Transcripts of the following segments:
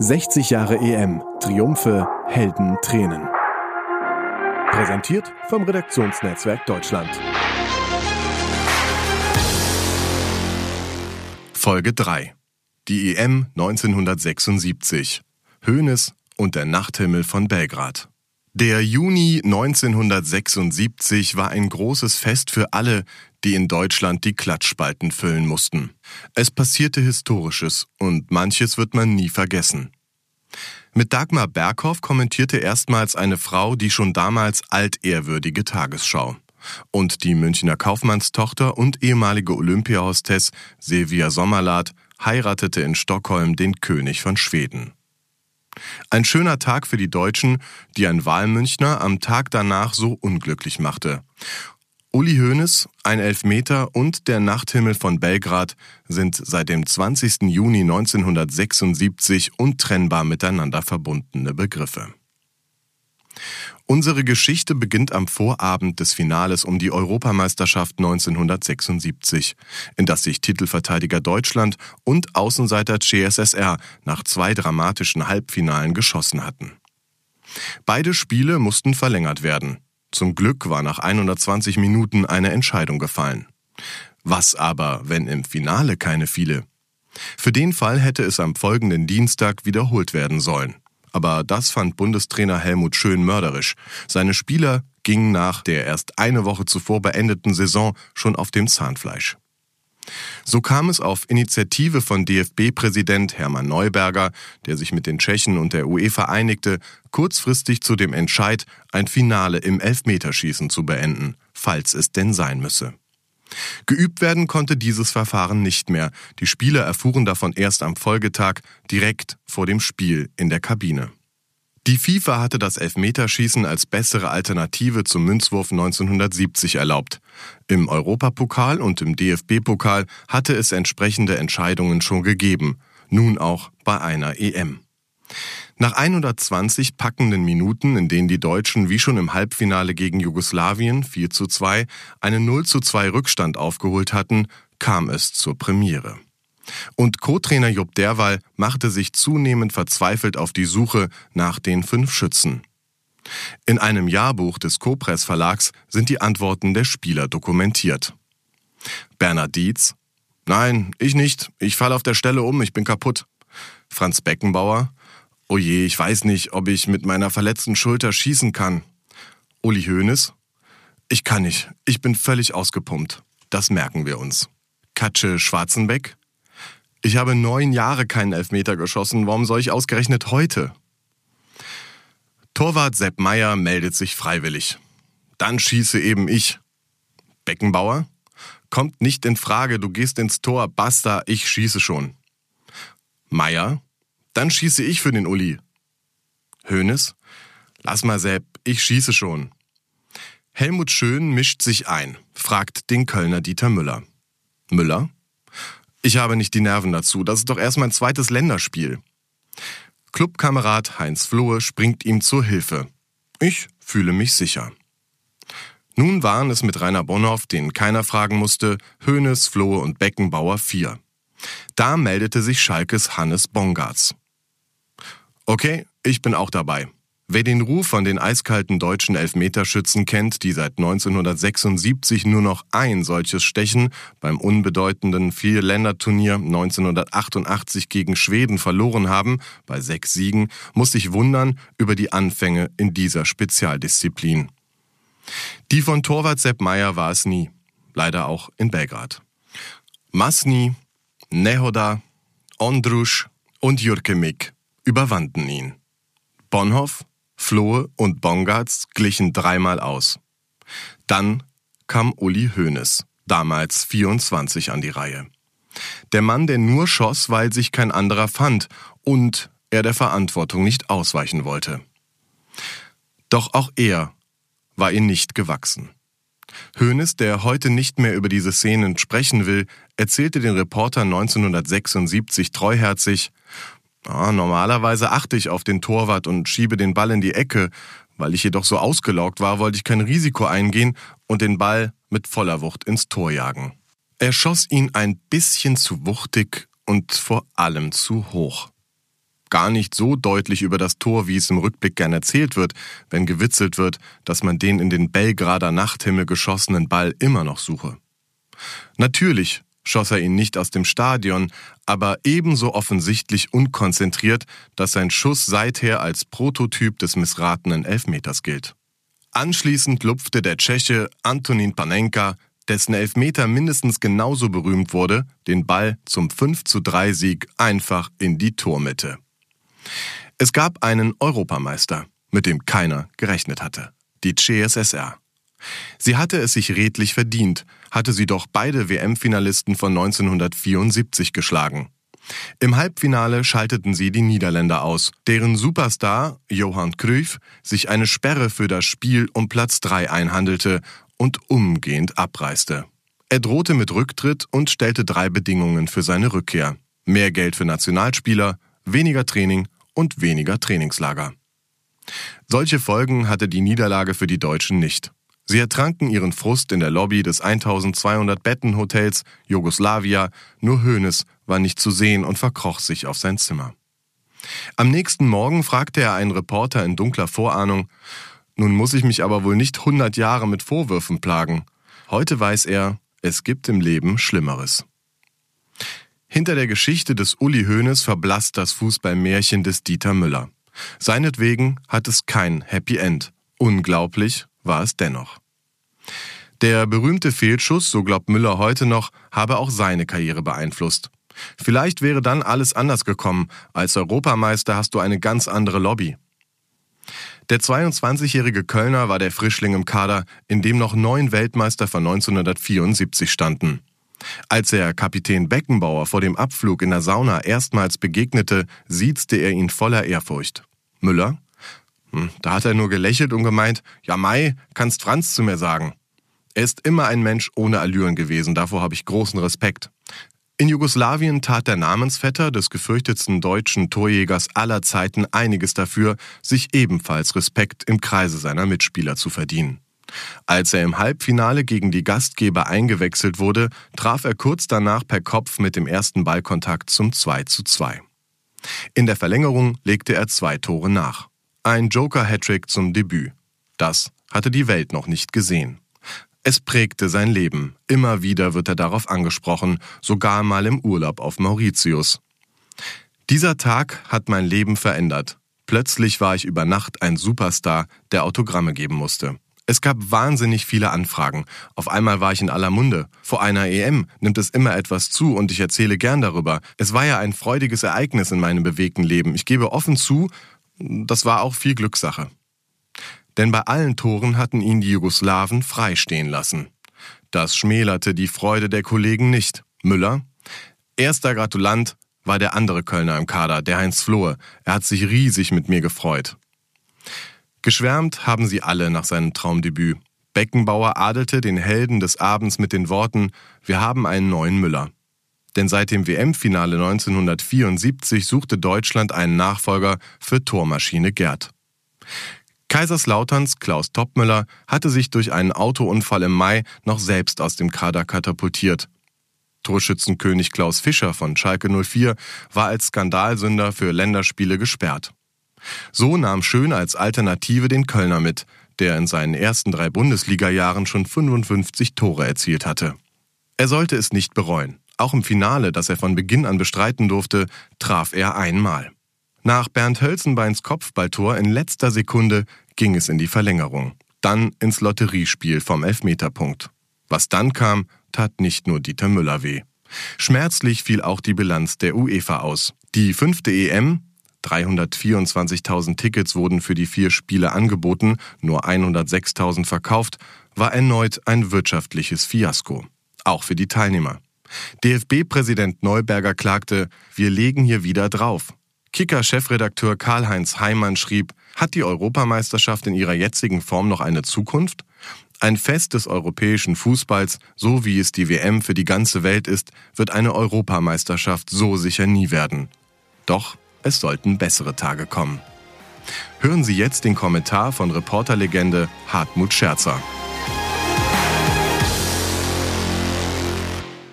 60 Jahre EM. Triumphe, Helden, Tränen. Präsentiert vom Redaktionsnetzwerk Deutschland. Folge 3. Die EM 1976. Höhnes und der Nachthimmel von Belgrad. Der Juni 1976 war ein großes Fest für alle, die in Deutschland die Klatschspalten füllen mussten. Es passierte Historisches und manches wird man nie vergessen. Mit Dagmar Berghoff kommentierte erstmals eine Frau die schon damals altehrwürdige Tagesschau. Und die Münchner Kaufmannstochter und ehemalige Olympiahostess Silvia Sommerlath heiratete in Stockholm den König von Schweden. Ein schöner Tag für die Deutschen, die ein Wahlmünchner am Tag danach so unglücklich machte. Uli Hoeneß, ein Elfmeter und der Nachthimmel von Belgrad sind seit dem 20. Juni 1976 untrennbar miteinander verbundene Begriffe. Unsere Geschichte beginnt am Vorabend des Finales um die Europameisterschaft 1976, in das sich Titelverteidiger Deutschland und Außenseiter CSSR nach zwei dramatischen Halbfinalen geschossen hatten. Beide Spiele mussten verlängert werden. Zum Glück war nach 120 Minuten eine Entscheidung gefallen. Was aber, wenn im Finale keine fiele? Für den Fall hätte es am folgenden Dienstag wiederholt werden sollen. Aber das fand Bundestrainer Helmut Schön mörderisch. Seine Spieler gingen nach der erst eine Woche zuvor beendeten Saison schon auf dem Zahnfleisch. So kam es auf Initiative von DFB-Präsident Hermann Neuberger, der sich mit den Tschechen und der UEFA einigte, kurzfristig zu dem Entscheid, ein Finale im Elfmeterschießen zu beenden, falls es denn sein müsse. Geübt werden konnte dieses Verfahren nicht mehr. Die Spieler erfuhren davon erst am Folgetag direkt vor dem Spiel in der Kabine. Die FIFA hatte das Elfmeterschießen als bessere Alternative zum Münzwurf 1970 erlaubt. Im Europapokal und im DFB-Pokal hatte es entsprechende Entscheidungen schon gegeben, nun auch bei einer EM. Nach 120 packenden Minuten, in denen die Deutschen wie schon im Halbfinale gegen Jugoslawien 4 zu 2 einen 0 zu 2 Rückstand aufgeholt hatten, kam es zur Premiere. Und Co-Trainer Jupp Derwal machte sich zunehmend verzweifelt auf die Suche nach den fünf Schützen. In einem Jahrbuch des Copress Verlags sind die Antworten der Spieler dokumentiert. Bernhard Dietz Nein, ich nicht. Ich falle auf der Stelle um, ich bin kaputt. Franz Beckenbauer Oh je, ich weiß nicht, ob ich mit meiner verletzten Schulter schießen kann. Uli Hoeneß? Ich kann nicht. Ich bin völlig ausgepumpt. Das merken wir uns. Katsche Schwarzenbeck? Ich habe neun Jahre keinen Elfmeter geschossen. Warum soll ich ausgerechnet heute? Torwart Sepp Meier meldet sich freiwillig. Dann schieße eben ich. Beckenbauer? Kommt nicht in Frage, du gehst ins Tor, basta, ich schieße schon. Meier? Dann schieße ich für den Uli. Hönes? Lass mal, Sepp, ich schieße schon. Helmut Schön mischt sich ein, fragt den Kölner Dieter Müller. Müller? Ich habe nicht die Nerven dazu, das ist doch erst mein zweites Länderspiel. Clubkamerad Heinz Flohe springt ihm zur Hilfe. Ich fühle mich sicher. Nun waren es mit Rainer Bonhoff, den keiner fragen musste, Hönes, Flohe und Beckenbauer vier. Da meldete sich Schalkes Hannes Bongartz. Okay, ich bin auch dabei. Wer den Ruf von den eiskalten deutschen Elfmeterschützen kennt, die seit 1976 nur noch ein solches Stechen beim unbedeutenden Vierländerturnier 1988 gegen Schweden verloren haben, bei sechs Siegen, muss sich wundern über die Anfänge in dieser Spezialdisziplin. Die von Torwart Sepp Meyer war es nie, leider auch in Belgrad. Masni, Nehoda, Ondrusch und Jürkemik überwanden ihn. Bonhoff, Flohe und Bongartz glichen dreimal aus. Dann kam Uli Hoeneß, damals 24 an die Reihe. Der Mann, der nur schoss, weil sich kein anderer fand und er der Verantwortung nicht ausweichen wollte. Doch auch er war ihm nicht gewachsen. Hoeneß, der heute nicht mehr über diese Szenen sprechen will, erzählte den Reporter 1976 treuherzig, Ah, normalerweise achte ich auf den Torwart und schiebe den Ball in die Ecke. Weil ich jedoch so ausgelaugt war, wollte ich kein Risiko eingehen und den Ball mit voller Wucht ins Tor jagen. Er schoss ihn ein bisschen zu wuchtig und vor allem zu hoch. gar nicht so deutlich über das Tor, wie es im Rückblick gern erzählt wird, wenn gewitzelt wird, dass man den in den Belgrader Nachthimmel geschossenen Ball immer noch suche. Natürlich schoss er ihn nicht aus dem Stadion, aber ebenso offensichtlich unkonzentriert, dass sein Schuss seither als Prototyp des missratenen Elfmeters gilt. Anschließend lupfte der Tscheche Antonin Panenka, dessen Elfmeter mindestens genauso berühmt wurde, den Ball zum 5 zu 3 Sieg einfach in die Tormitte. Es gab einen Europameister, mit dem keiner gerechnet hatte, die CSSR. Sie hatte es sich redlich verdient, hatte sie doch beide WM-Finalisten von 1974 geschlagen. Im Halbfinale schalteten sie die Niederländer aus, deren Superstar Johann Cruyff sich eine Sperre für das Spiel um Platz 3 einhandelte und umgehend abreiste. Er drohte mit Rücktritt und stellte drei Bedingungen für seine Rückkehr. Mehr Geld für Nationalspieler, weniger Training und weniger Trainingslager. Solche Folgen hatte die Niederlage für die Deutschen nicht. Sie ertranken ihren Frust in der Lobby des 1200 Bettenhotels Jugoslavia, nur Hoeneß war nicht zu sehen und verkroch sich auf sein Zimmer. Am nächsten Morgen fragte er einen Reporter in dunkler Vorahnung, nun muss ich mich aber wohl nicht 100 Jahre mit Vorwürfen plagen. Heute weiß er, es gibt im Leben Schlimmeres. Hinter der Geschichte des Uli Hoeneß verblasst das Fußballmärchen des Dieter Müller. Seinetwegen hat es kein Happy End. Unglaublich war es dennoch. Der berühmte Fehlschuss, so glaubt Müller heute noch, habe auch seine Karriere beeinflusst. Vielleicht wäre dann alles anders gekommen. Als Europameister hast du eine ganz andere Lobby. Der 22-jährige Kölner war der Frischling im Kader, in dem noch neun Weltmeister von 1974 standen. Als er Kapitän Beckenbauer vor dem Abflug in der Sauna erstmals begegnete, siezte er ihn voller Ehrfurcht. Müller? Hm, da hat er nur gelächelt und gemeint, ja Mai, kannst Franz zu mir sagen. Er ist immer ein Mensch ohne Allüren gewesen, davor habe ich großen Respekt. In Jugoslawien tat der Namensvetter des gefürchtetsten deutschen Torjägers aller Zeiten einiges dafür, sich ebenfalls Respekt im Kreise seiner Mitspieler zu verdienen. Als er im Halbfinale gegen die Gastgeber eingewechselt wurde, traf er kurz danach per Kopf mit dem ersten Ballkontakt zum 2 zu 2. In der Verlängerung legte er zwei Tore nach. Ein Joker-Hattrick zum Debüt. Das hatte die Welt noch nicht gesehen. Es prägte sein Leben. Immer wieder wird er darauf angesprochen, sogar mal im Urlaub auf Mauritius. Dieser Tag hat mein Leben verändert. Plötzlich war ich über Nacht ein Superstar, der Autogramme geben musste. Es gab wahnsinnig viele Anfragen. Auf einmal war ich in aller Munde. Vor einer EM nimmt es immer etwas zu und ich erzähle gern darüber. Es war ja ein freudiges Ereignis in meinem bewegten Leben. Ich gebe offen zu, das war auch viel Glückssache. Denn bei allen Toren hatten ihn die Jugoslawen freistehen lassen. Das schmälerte die Freude der Kollegen nicht. Müller, erster Gratulant, war der andere Kölner im Kader, der Heinz Flohe. Er hat sich riesig mit mir gefreut. Geschwärmt haben sie alle nach seinem Traumdebüt. Beckenbauer adelte den Helden des Abends mit den Worten, wir haben einen neuen Müller. Denn seit dem WM-Finale 1974 suchte Deutschland einen Nachfolger für Tormaschine Gerd. Kaiserslauterns Klaus Toppmüller hatte sich durch einen Autounfall im Mai noch selbst aus dem Kader katapultiert. Torschützenkönig Klaus Fischer von Schalke 04 war als Skandalsünder für Länderspiele gesperrt. So nahm Schön als Alternative den Kölner mit, der in seinen ersten drei Bundesliga-Jahren schon 55 Tore erzielt hatte. Er sollte es nicht bereuen. Auch im Finale, das er von Beginn an bestreiten durfte, traf er einmal. Nach Bernd Hölzenbeins Kopfballtor in letzter Sekunde ging es in die Verlängerung, dann ins Lotteriespiel vom Elfmeterpunkt. Was dann kam, tat nicht nur Dieter Müller weh. Schmerzlich fiel auch die Bilanz der UEFA aus. Die fünfte EM, 324.000 Tickets wurden für die vier Spiele angeboten, nur 106.000 verkauft, war erneut ein wirtschaftliches Fiasko. Auch für die Teilnehmer. DFB-Präsident Neuberger klagte, wir legen hier wieder drauf. Kicker-Chefredakteur Karl-Heinz Heimann schrieb, hat die Europameisterschaft in ihrer jetzigen Form noch eine Zukunft? Ein Fest des europäischen Fußballs, so wie es die WM für die ganze Welt ist, wird eine Europameisterschaft so sicher nie werden. Doch es sollten bessere Tage kommen. Hören Sie jetzt den Kommentar von Reporterlegende Hartmut Scherzer.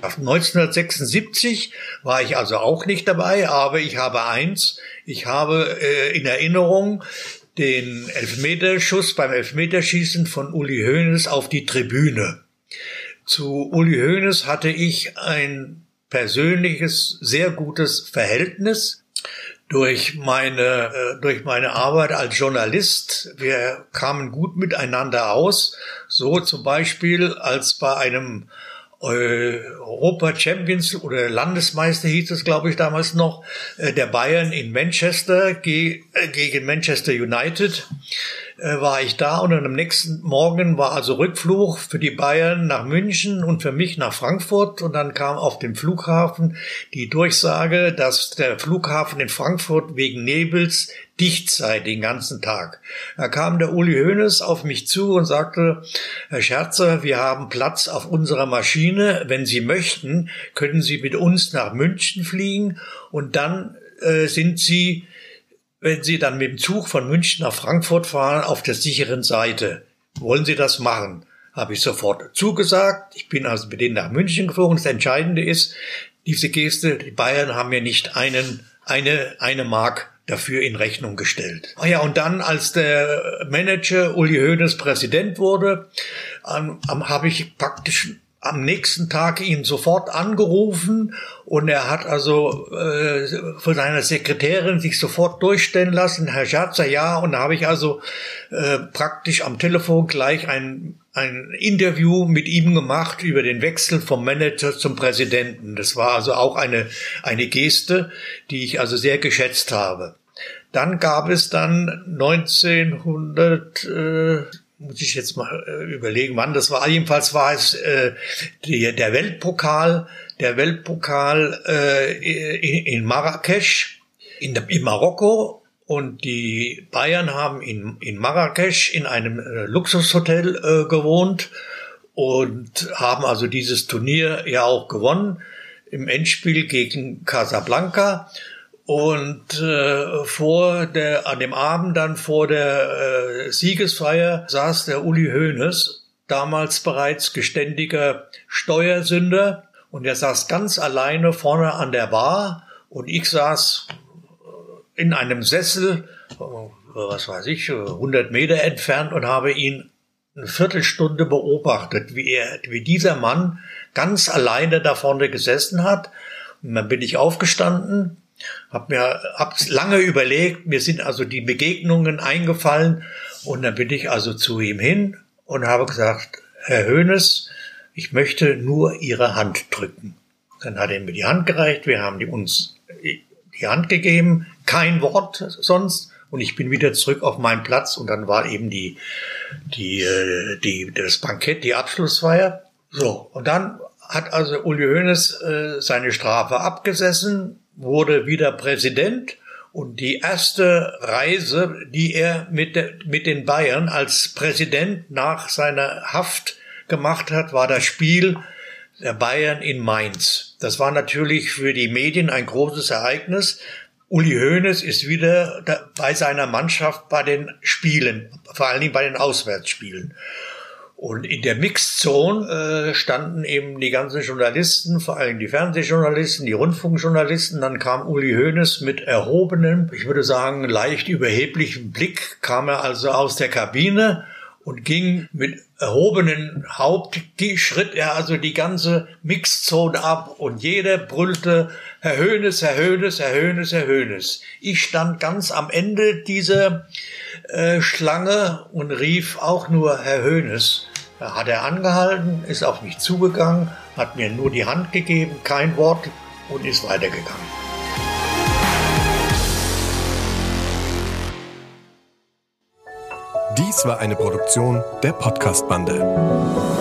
1976 war ich also auch nicht dabei, aber ich habe eins, ich habe äh, in Erinnerung den Elfmeterschuss beim Elfmeterschießen von Uli Hoeneß auf die Tribüne. Zu Uli Hoeneß hatte ich ein persönliches, sehr gutes Verhältnis durch meine, äh, durch meine Arbeit als Journalist. Wir kamen gut miteinander aus. So zum Beispiel, als bei einem Europa Champions oder Landesmeister hieß es, glaube ich, damals noch, äh, der Bayern in Manchester äh, gegen Manchester United. Äh, war ich da und am nächsten Morgen war also Rückflug für die Bayern nach München und für mich nach Frankfurt. Und dann kam auf dem Flughafen die Durchsage, dass der Flughafen in Frankfurt wegen Nebels dicht sei den ganzen Tag. Da kam der Uli Hoeneß auf mich zu und sagte, Herr Scherzer, wir haben Platz auf unserer Maschine. Wenn Sie möchten, können Sie mit uns nach München fliegen und dann äh, sind Sie, wenn Sie dann mit dem Zug von München nach Frankfurt fahren, auf der sicheren Seite. Wollen Sie das machen? Habe ich sofort zugesagt. Ich bin also mit denen nach München geflogen. Das Entscheidende ist, diese Geste, die Bayern haben mir nicht einen, eine, eine Mark dafür in Rechnung gestellt. Ah ja, und dann, als der Manager Uli Hoeneß Präsident wurde, ähm, habe ich praktisch am nächsten Tag ihn sofort angerufen und er hat also äh, von seiner Sekretärin sich sofort durchstellen lassen, Herr Scherzer, ja, und da habe ich also äh, praktisch am Telefon gleich ein, ein Interview mit ihm gemacht über den Wechsel vom Manager zum Präsidenten. Das war also auch eine, eine Geste, die ich also sehr geschätzt habe. Dann gab es dann 1900, äh, muss ich jetzt mal äh, überlegen, wann das war. Jedenfalls war es äh, die, der Weltpokal, der Weltpokal äh, in, in Marrakesch, in, in Marokko. Und die Bayern haben in, in Marrakesch in einem äh, Luxushotel äh, gewohnt und haben also dieses Turnier ja auch gewonnen im Endspiel gegen Casablanca. Und äh, vor der, an dem Abend dann vor der äh, Siegesfeier saß der Uli Hoeneß, damals bereits geständiger Steuersünder, und er saß ganz alleine vorne an der Bar und ich saß in einem Sessel, was weiß ich, 100 Meter entfernt und habe ihn eine Viertelstunde beobachtet, wie er, wie dieser Mann ganz alleine da vorne gesessen hat. Und dann bin ich aufgestanden hab mir hab's lange überlegt, mir sind also die Begegnungen eingefallen und dann bin ich also zu ihm hin und habe gesagt, Herr Höhnes, ich möchte nur Ihre Hand drücken. Dann hat er mir die Hand gereicht, wir haben die uns die Hand gegeben, kein Wort sonst und ich bin wieder zurück auf meinen Platz und dann war eben die, die, äh, die, das Bankett, die Abschlussfeier. So, und dann hat also Uli Hoeneß äh, seine Strafe abgesessen wurde wieder Präsident und die erste Reise, die er mit, mit den Bayern als Präsident nach seiner Haft gemacht hat, war das Spiel der Bayern in Mainz. Das war natürlich für die Medien ein großes Ereignis. Uli Hoeneß ist wieder bei seiner Mannschaft bei den Spielen, vor allen Dingen bei den Auswärtsspielen. Und in der Mixzone äh, standen eben die ganzen Journalisten, vor allem die Fernsehjournalisten, die Rundfunkjournalisten. Dann kam Uli Hoeneß mit erhobenem, ich würde sagen leicht überheblichem Blick, kam er also aus der Kabine und ging mit erhobenen Haupt, schritt er also die ganze Mixzone ab und jeder brüllte, Herr Höhnes, Herr Höhnes, Herr Höhnes, Herr Höhnes. Ich stand ganz am Ende dieser äh, Schlange und rief auch nur Herr Höhnes. Da hat er angehalten, ist auf mich zugegangen, hat mir nur die Hand gegeben, kein Wort und ist weitergegangen. Dies war eine Produktion der Podcast-Bande.